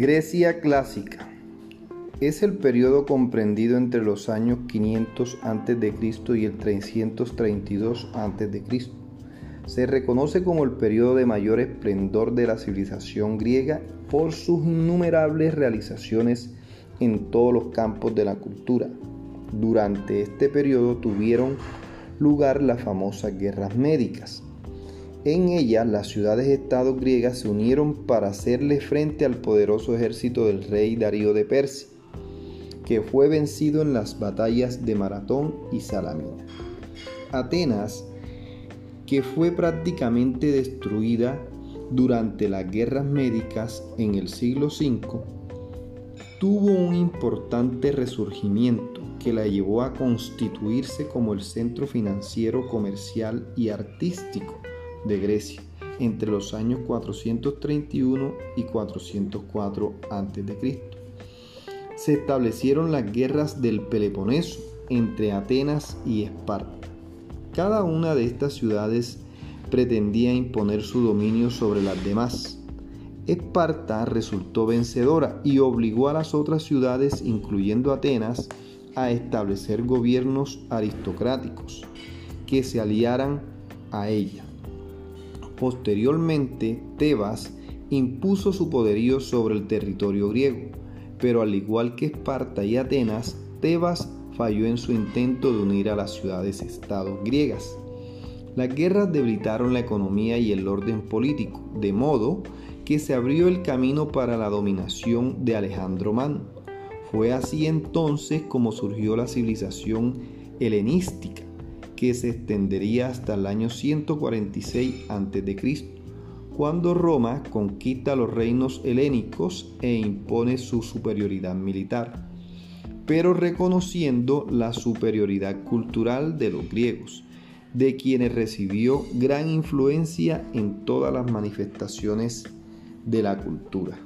Grecia clásica es el periodo comprendido entre los años 500 a.C. y el 332 a.C. Se reconoce como el periodo de mayor esplendor de la civilización griega por sus innumerables realizaciones en todos los campos de la cultura. Durante este periodo tuvieron lugar las famosas guerras médicas. En ellas las ciudades-estados griegas se unieron para hacerle frente al poderoso ejército del rey Darío de Persia, que fue vencido en las batallas de Maratón y Salamina. Atenas, que fue prácticamente destruida durante las guerras médicas en el siglo V, tuvo un importante resurgimiento que la llevó a constituirse como el centro financiero, comercial y artístico de Grecia entre los años 431 y 404 a.C. Se establecieron las guerras del Peloponeso entre Atenas y Esparta. Cada una de estas ciudades pretendía imponer su dominio sobre las demás. Esparta resultó vencedora y obligó a las otras ciudades, incluyendo Atenas, a establecer gobiernos aristocráticos que se aliaran a ella. Posteriormente, Tebas impuso su poderío sobre el territorio griego, pero al igual que Esparta y Atenas, Tebas falló en su intento de unir a las ciudades-estados griegas. Las guerras debilitaron la economía y el orden político, de modo que se abrió el camino para la dominación de Alejandro Magno. Fue así entonces como surgió la civilización helenística, que se extendería hasta el año 146 a.C., cuando Roma conquista los reinos helénicos e impone su superioridad militar, pero reconociendo la superioridad cultural de los griegos, de quienes recibió gran influencia en todas las manifestaciones de la cultura.